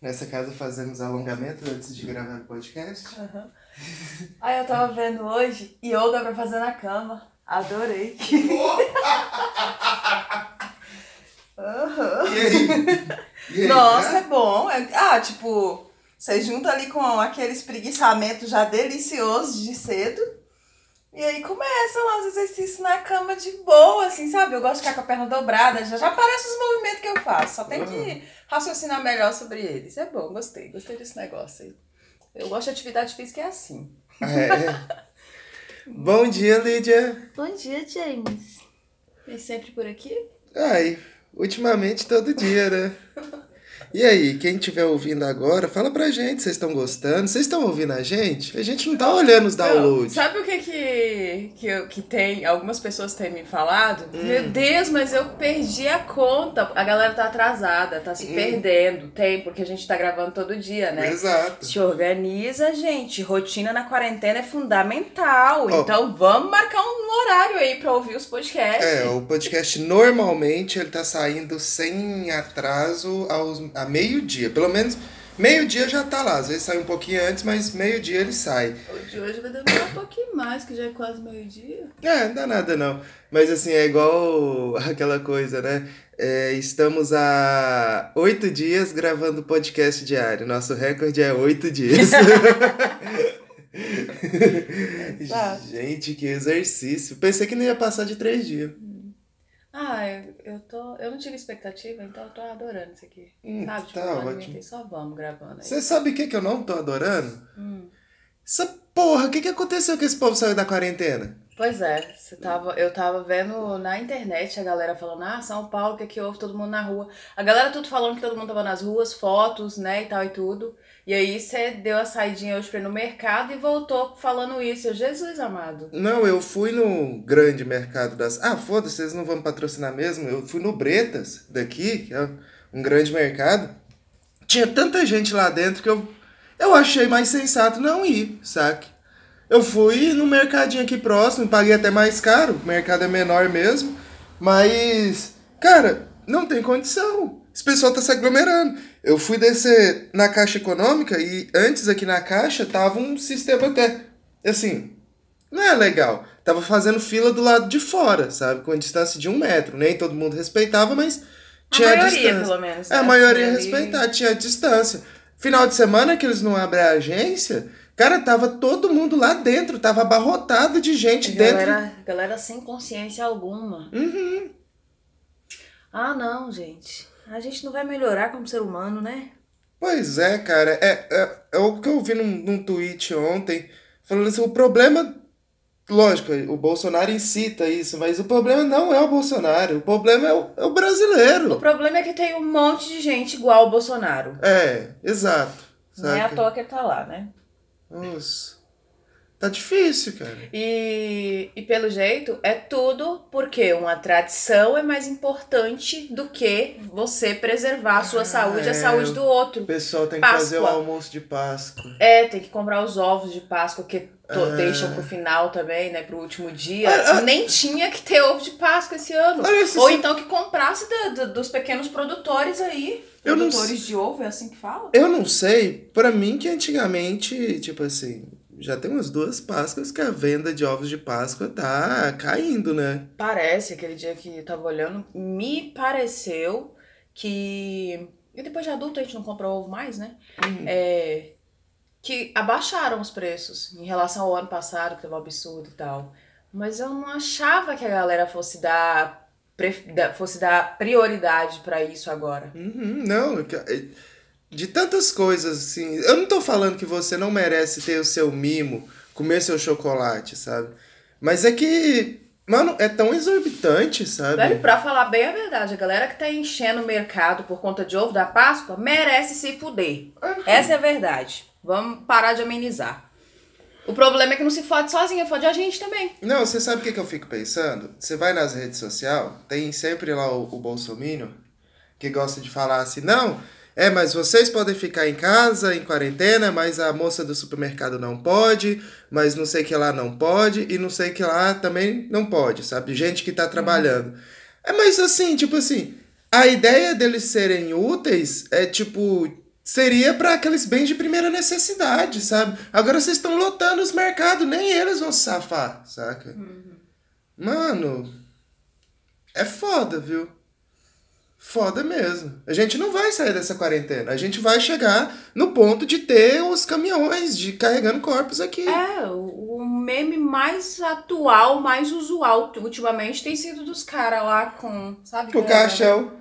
Nessa casa fazemos alongamento antes de gravar o podcast. Uhum. Aí eu tava vendo hoje yoga pra fazer na cama. Adorei. uhum. E aí? E aí Nossa, é bom. É, ah, tipo, você junta ali com aquele espreguiçamento já delicioso de cedo. E aí começam lá os exercícios na cama de boa, assim, sabe? Eu gosto de ficar com a perna dobrada, já, já aparece os movimentos que eu faço. Só tem que raciocinar melhor sobre eles. É bom, gostei, gostei desse negócio aí. Eu gosto de atividade física é assim. É. bom dia, Lídia. Bom dia, James. E sempre por aqui? Ai, ultimamente todo dia, né? E aí, quem estiver ouvindo agora, fala pra gente, vocês estão gostando? Vocês estão ouvindo a gente? A gente não tá olhando os downloads. Não, sabe o que que, que, que tem, algumas pessoas têm me falado? Hum. Meu Deus, mas eu perdi a conta. A galera tá atrasada, tá se hum. perdendo. Tem, porque a gente tá gravando todo dia, né? Exato. Se organiza, gente. Rotina na quarentena é fundamental. Oh. Então vamos marcar um horário aí pra ouvir os podcasts. É, o podcast normalmente ele tá saindo sem atraso aos a meio-dia. Pelo menos meio-dia já tá lá. Às vezes sai um pouquinho antes, mas meio-dia ele sai. O de hoje vai demorar um pouquinho mais, que já é quase meio-dia. É, não dá nada não. Mas assim, é igual aquela coisa, né? É, estamos há oito dias gravando podcast diário. Nosso recorde é oito dias. Gente, que exercício. Pensei que não ia passar de três dias. Ah, eu, eu tô. Eu não tive expectativa, então eu tô adorando isso aqui. Hum, sabe? Tipo, tá ótimo. só vamos gravando aí. Você sabe o que, que eu não tô adorando? Hum. Essa porra, o que, que aconteceu que esse povo saiu da quarentena? Pois é, você tava, eu tava vendo na internet a galera falando, ah, São Paulo, o que, que houve? Todo mundo na rua. A galera tudo falando que todo mundo tava nas ruas, fotos, né, e tal e tudo. E aí você deu a saidinha hoje pra ir no mercado e voltou falando isso. Eu, Jesus amado. Não, eu fui no grande mercado das. Ah, foda-se, vocês não vão patrocinar mesmo. Eu fui no Bretas, daqui, que é um grande mercado. Tinha tanta gente lá dentro que eu, eu achei mais sensato não ir, saque? Eu fui no mercadinho aqui próximo, paguei até mais caro, o mercado é menor mesmo, mas, cara, não tem condição. Esse pessoal tá se aglomerando. Eu fui descer na Caixa Econômica e antes aqui na Caixa tava um sistema até, assim, não é legal. Tava fazendo fila do lado de fora, sabe? Com a distância de um metro. Nem todo mundo respeitava, mas tinha a, maioria, distância. pelo menos. É, a maioria respeitava, tinha a distância. Final de semana que eles não abrem a agência, cara, tava todo mundo lá dentro, tava abarrotado de gente galera, dentro. Galera sem consciência alguma. Uhum. Ah, não, gente. A gente não vai melhorar como ser humano, né? Pois é, cara. É, é, é o que eu vi num, num tweet ontem, falando assim, o problema. Lógico, o Bolsonaro incita isso, mas o problema não é o Bolsonaro, o problema é o, é o brasileiro. O problema é que tem um monte de gente igual ao Bolsonaro. É, exato. Não é à toa que ele tá lá, né? Nossa. Tá difícil, cara. E, e pelo jeito, é tudo porque uma tradição é mais importante do que você preservar a sua ah, saúde e é. a saúde do outro. O pessoal tem Páscoa. que fazer o almoço de Páscoa. É, tem que comprar os ovos de Páscoa que to, ah. deixam pro final também, né? Pro último dia. Ah. Nem tinha que ter ovo de Páscoa esse ano. Ou então que comprasse da, da, dos pequenos produtores aí. Eu produtores não... de ovo, é assim que fala? Eu não sei. para mim que antigamente, tipo assim já tem umas duas Páscoas que a venda de ovos de Páscoa tá caindo, né? Parece, aquele dia que eu tava olhando, me pareceu que. E depois de adulto a gente não compra ovo mais, né? Uhum. É, que abaixaram os preços em relação ao ano passado, que tava um absurdo e tal. Mas eu não achava que a galera fosse dar fosse dar prioridade para isso agora. Uhum, não, de tantas coisas, assim. Eu não tô falando que você não merece ter o seu mimo, comer seu chocolate, sabe? Mas é que, mano, é tão exorbitante, sabe? Velho, pra falar bem a verdade, a galera que tá enchendo o mercado por conta de ovo da Páscoa merece se fuder. Uhum. Essa é a verdade. Vamos parar de amenizar. O problema é que não se fode sozinha, fode a gente também. Não, você sabe o que, que eu fico pensando? Você vai nas redes sociais, tem sempre lá o, o Bolsominion que gosta de falar assim, não é, mas vocês podem ficar em casa, em quarentena, mas a moça do supermercado não pode, mas não sei que lá não pode, e não sei que lá também não pode, sabe? Gente que tá trabalhando. É, mas assim, tipo assim, a ideia deles serem úteis é tipo seria para aqueles bens de primeira necessidade, sabe? Agora vocês estão lotando os mercados, nem eles vão se safar, saca? Uhum. Mano, é foda, viu? Foda mesmo. A gente não vai sair dessa quarentena. A gente vai chegar no ponto de ter os caminhões de carregando corpos aqui. É, o, meme mais atual, mais usual ultimamente tem sido dos caras lá com, sabe? Com o caixão.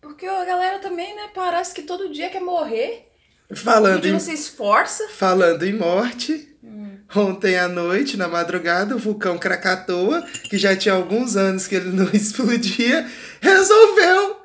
Porque a galera também, né, parece que todo dia quer morrer. Falando em, se esforça. Falando em morte, hum. Ontem à noite, na madrugada, o vulcão Krakatoa, que já tinha alguns anos que ele não explodia, resolveu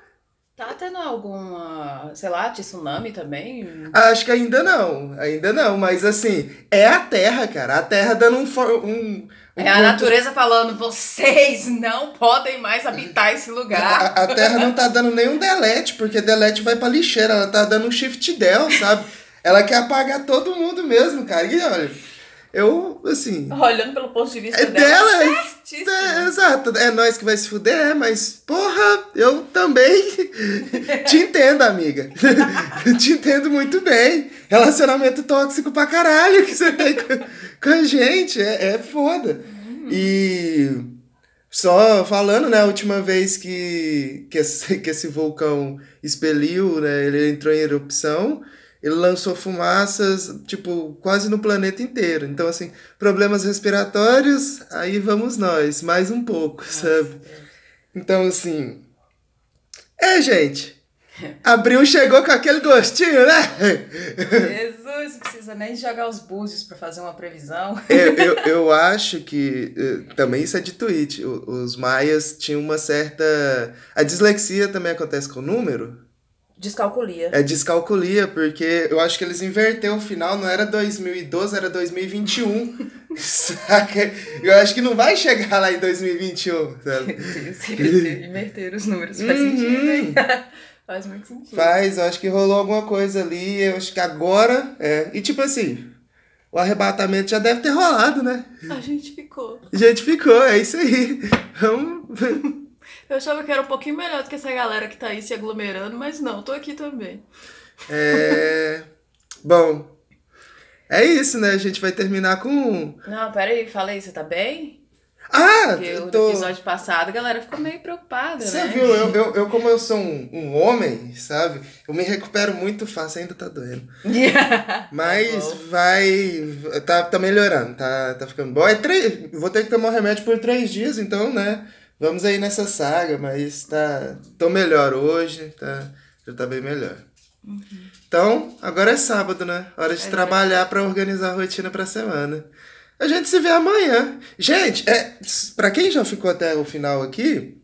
Tá tendo alguma, sei lá, tsunami também? Acho que ainda não, ainda não, mas assim, é a Terra, cara. A Terra dando um. um, um é a natureza falando, vocês não podem mais habitar esse lugar. A, a Terra não tá dando nenhum delete, porque delete vai pra lixeira, ela tá dando um shift del, sabe? Ela quer apagar todo mundo mesmo, cara. E olha. Eu, assim. Olhando pelo ponto de vista é dela. dela é, é, exato. É nós que vai se fuder, é, mas, porra, eu também te entendo, amiga. te entendo muito bem. Relacionamento tóxico pra caralho que você tem com, com a gente. É, é foda. Uhum. E. Só falando, né, a última vez que, que, esse, que esse vulcão expeliu, né, ele entrou em erupção, ele lançou fumaças, tipo, quase no planeta inteiro. Então, assim, problemas respiratórios, aí vamos nós, mais um pouco, sabe? Então, assim. É, gente. Abril chegou com aquele gostinho, né? Jesus, precisa nem jogar os búzios para fazer uma previsão. Eu, eu, eu acho que. Eh, também isso é de tweet. Os maias tinham uma certa. A dislexia também acontece com o número. Descalculia. É descalculia, porque eu acho que eles inverteram o final, não era 2012, era 2021. Saca? Eu acho que não vai chegar lá em 2021, sabe? inverter os números, faz uhum. sentido, hein? faz muito sentido. Faz, eu acho que rolou alguma coisa ali, eu acho que agora, é. E tipo assim, o arrebatamento já deve ter rolado, né? A gente ficou. A gente ficou, é isso aí. Vamos... Eu achava que era um pouquinho melhor do que essa galera que tá aí se aglomerando, mas não, tô aqui também. É. Bom. É isso, né? A gente vai terminar com. Não, peraí, fala aí, você tá bem? Ah, Porque tô... no episódio passado a galera ficou meio preocupada, Você né? viu, eu, eu, eu, como eu sou um, um homem, sabe? Eu me recupero muito fácil, ainda tá doendo. Mas tá vai. Tá, tá melhorando, tá, tá ficando bom. É três, vou ter que tomar um remédio por três dias, então, né? Vamos aí nessa saga, mas tá. Tô melhor hoje, tá, já tá bem melhor. Uhum. Então, agora é sábado, né? Hora de é trabalhar para organizar a rotina pra semana. A gente se vê amanhã. Gente, é, para quem já ficou até o final aqui,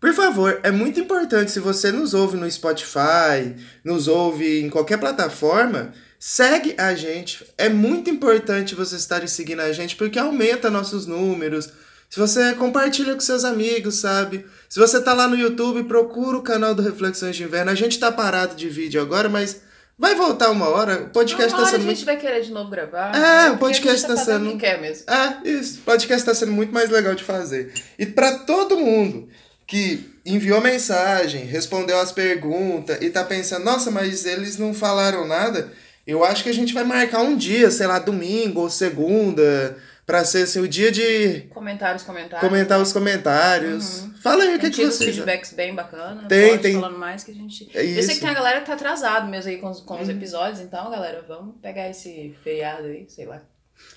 por favor, é muito importante se você nos ouve no Spotify, nos ouve em qualquer plataforma, segue a gente. É muito importante vocês estarem seguindo a gente porque aumenta nossos números se você compartilha com seus amigos, sabe? Se você tá lá no YouTube, procura o canal do Reflexões de Inverno. A gente tá parado de vídeo agora, mas vai voltar uma hora. O podcast uma tá sendo. a gente muito... vai querer de novo gravar. É, o podcast tá, tá sendo. Quer mesmo. É, isso. O podcast tá sendo muito mais legal de fazer. E para todo mundo que enviou mensagem, respondeu as perguntas e tá pensando, nossa, mas eles não falaram nada. Eu acho que a gente vai marcar um dia, sei lá, domingo ou segunda Pra ser assim, o dia de. Comentar os comentários. Comentar os comentários. Uhum. Fala aí o que, que vocês. feedbacks bem bacana. Tem, tem. falando mais que a gente. É Eu sei que tem a galera que tá atrasado mesmo aí com, com os uhum. episódios, então, galera, vamos pegar esse feriado aí, sei lá.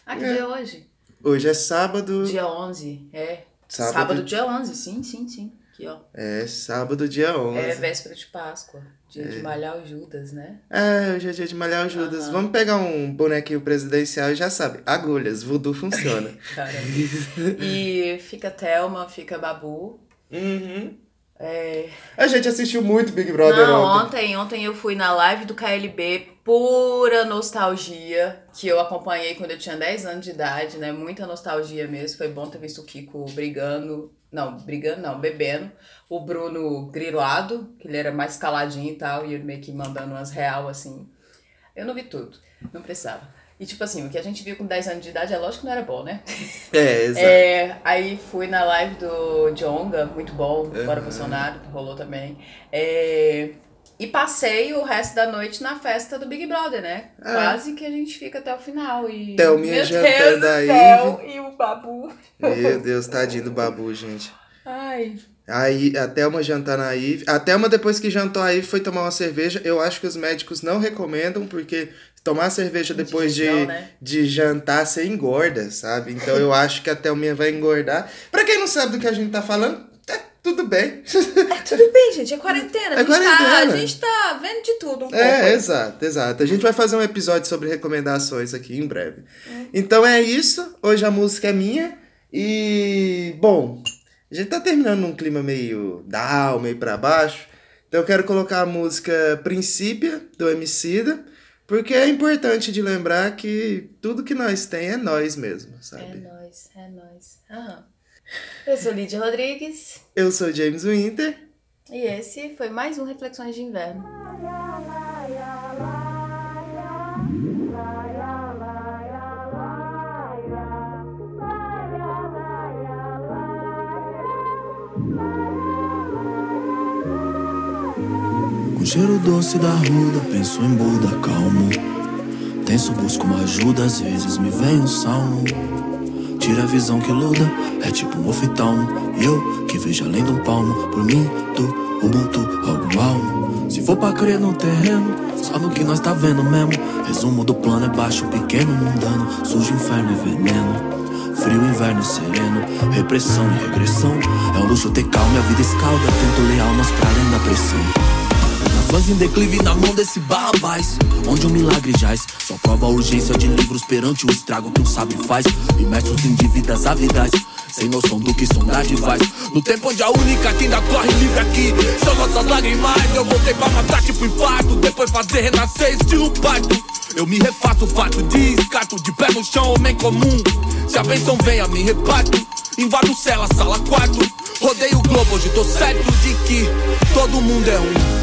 Ah, que é. dia é hoje? Hoje é sábado. Dia 11, é. Sábado, sábado dia 11, sim, sim, sim. Aqui, ó. É, sábado, dia 11. É véspera de Páscoa. Dia é. de malhar o Judas, né? É, hoje é dia de malhar o Judas. Uhum. Vamos pegar um bonequinho presidencial e já sabe. Agulhas, voodoo funciona. e fica Thelma, fica Babu. Uhum. É... A gente assistiu muito Big Brother Não, ontem. ontem. Ontem eu fui na live do KLB, pura nostalgia, que eu acompanhei quando eu tinha 10 anos de idade, né? Muita nostalgia mesmo. Foi bom ter visto o Kiko brigando não, brigando não, bebendo. O Bruno grilado, que ele era mais caladinho e tal, e ele meio que mandando umas real assim. Eu não vi tudo, não precisava. E tipo assim, o que a gente viu com 10 anos de idade é lógico que não era bom, né? É, exato. É, aí fui na live do Jonga, muito bom, uhum. Bolsonaro, rolou também. É, E passei o resto da noite na festa do Big Brother, né? É. Quase que a gente fica até o final. E... Thelminha Meu jantando Deus do aí. céu, E o Babu. Meu Deus, tadinho do babu, gente. Ai. Aí, a Thelma jantando a Ive. A Thelma, depois que jantou a Ive, foi tomar uma cerveja. Eu acho que os médicos não recomendam, porque tomar cerveja depois de, Indigestão, né? de jantar, você engorda, sabe? Então eu acho que a Thelminha vai engordar. Pra quem não sabe do que a gente tá falando, tudo bem. É tudo bem, gente. É quarentena. A, É gente, Tá, quarentena. a gente tá vendo de tudo um pouco. É, aí. exato, exato. A gente vai fazer um episódio sobre recomendações aqui em breve. Então é isso. Hoje a música é minha. E, bom, a gente tá terminando num clima meio down, meio pra baixo. Então eu quero colocar a música Princípia, do Emicida, porque é importante de lembrar que tudo que nós tem é nós mesmo, É sabe? nóis, é nóis. Aham. Eu sou Lídia Rodrigues Eu sou James Winter. e esse foi mais um Reflexões de Inverno. Com cheiro doce da ruda, penso em Buda, calmo. Tenso, busco uma ajuda, às vezes me vem um salmo. Tira a visão que luda, é tipo um oftalmo. Eu que vejo além do palmo, por mim, tu, Ubuntu, algo almo. Se for pra crer no terreno, só no que nós tá vendo mesmo. Resumo do plano é baixo, pequeno, mundano. Sujo, inferno e veneno. Frio, inverno sereno, repressão e regressão. É um luxo ter calma, a vida escalda. Tento ler almas pra além da pressão. Nações em declive na mão desse barrabás Onde o milagre jaz. Só prova a urgência de livros perante o estrago que um sábio faz. Imersos em dívidas avidais sem noção do que sondade faz No tempo onde a única que ainda corre livre aqui São nossas lágrimas. Eu voltei pra matar tipo infarto Depois fazer renascer estilo parto. Eu me refaço fato de escato De pé no chão, homem comum. Se a bênção venha, me reparto Invado cela, sala, quarto. Rodeio o globo, hoje tô certo de que Todo mundo é um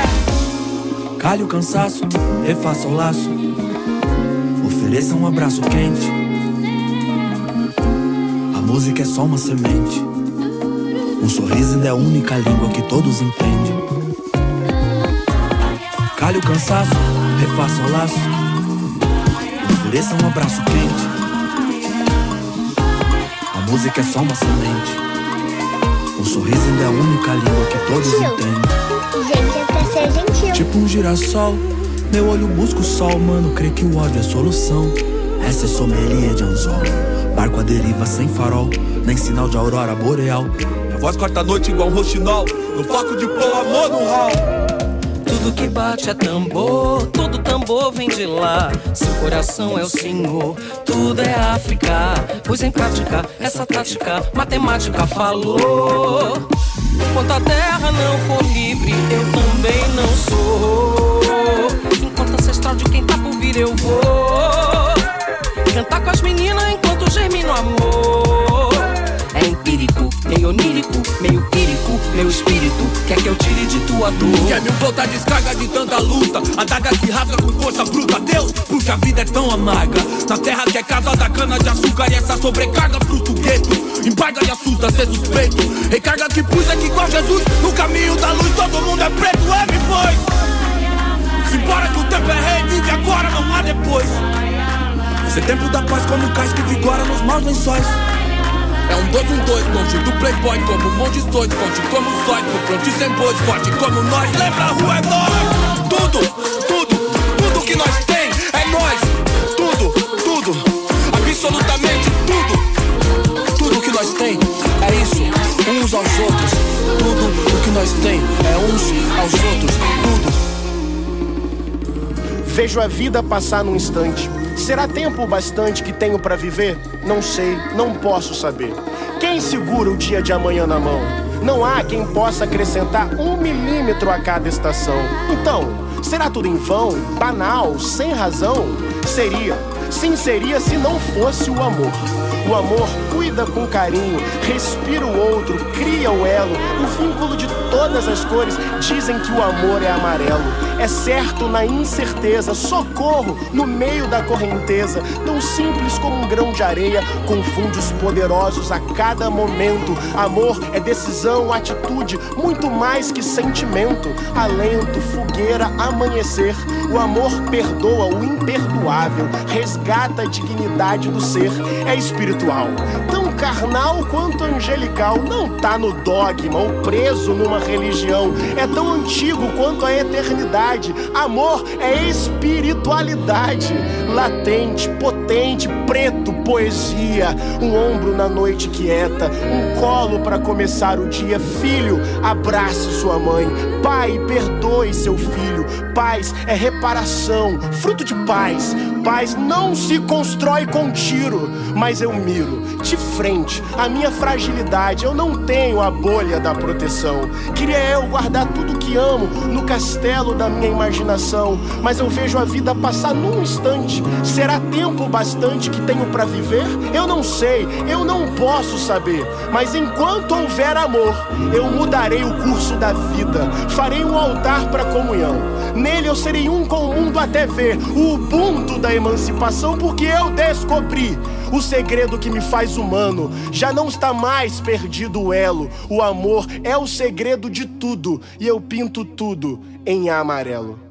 Calhe o cansaço, refaça o laço. Ofereça um abraço quente. A música é só uma semente. Um sorriso ainda é a única língua que todos entendem. Calhe o cansaço, refaça o laço. Ofereça um abraço quente. A música é só uma semente. Um sorriso ainda é a única língua que todos entendem. Um girassol, meu olho busca o sol, mano. Crê que o ódio é solução. Essa é sommelier de anzol. Barco à deriva sem farol, nem sinal de aurora boreal. Minha voz corta a noite igual um roxinol. No foco de pôr amor no hall. Tudo que bate é tambor, todo tambor vem de lá. Seu coração é o senhor, tudo é África. Pois em prática, essa tática matemática falou. Enquanto a terra não for livre, eu também Meu espírito quer que eu tire de tua dor. Quer mil volta descarga de tanta luta. A daga que rasga com força bruta. Deus, porque a vida é tão amarga. Na terra que é casa da cana de açúcar. E essa sobrecarga frustra o gueto. Embarga e assusta ser suspeito. Recarga que puxa que igual Jesus. No caminho da luz todo mundo é preto. É, me pois. Simbora que o tempo é rei. Vive agora, não há depois. Ser tempo da paz como cais que vigora nos maus lençóis. É um dois, um dois, longe do playboy Como um monte de dois, forte como sóis No front sem bois, forte como nós. Lembra a rua é nós Tudo, tudo, tudo que nós tem é nós. Tudo, tudo, absolutamente tudo. Tudo que nós tem é isso, uns aos outros. Tudo o que nós tem é uns aos outros. Tudo. Vejo a vida passar num instante. Será tempo bastante que tenho pra viver? Não sei, não posso saber. Quem segura o dia de amanhã na mão? Não há quem possa acrescentar um milímetro a cada estação. Então, será tudo em vão, banal, sem razão? Seria. Sim, seria se não fosse o amor. O amor cuida com carinho, respira o outro, cria o elo, o vínculo de todas as cores. Dizem que o amor é amarelo. É certo na incerteza, socorro no meio da correnteza. Tão simples como um grão de areia, confunde os poderosos a cada momento. Amor é decisão, atitude, muito mais que sentimento. Alento, fogueira, amanhecer. O amor perdoa o imperdoável, resgata a dignidade do ser. É espiritual, tão carnal quanto angelical. Não tá no dogma ou preso numa religião. É tão antigo quanto a eternidade. Amor é espiritualidade, latente, potente, preto, poesia. Um ombro na noite quieta, um colo para começar o dia. Filho, abrace sua mãe. Pai, perdoe seu filho. Paz é reparação, fruto de paz. Paz não se constrói com tiro, mas eu miro de frente a minha fragilidade. Eu não tenho a bolha da proteção. Queria eu guardar tudo que amo no castelo da minha imaginação, mas eu vejo a vida passar num instante. Será tempo bastante que tenho para viver? Eu não sei, eu não posso saber. Mas enquanto houver amor, eu mudarei o curso da vida. Farei um altar para comunhão. Nele eu serei um com o mundo até ver o ubuntu da emancipação, porque eu descobri o segredo que me faz humano. Já não está mais perdido o elo. O amor é o segredo de tudo, e eu pinto tudo em amarelo.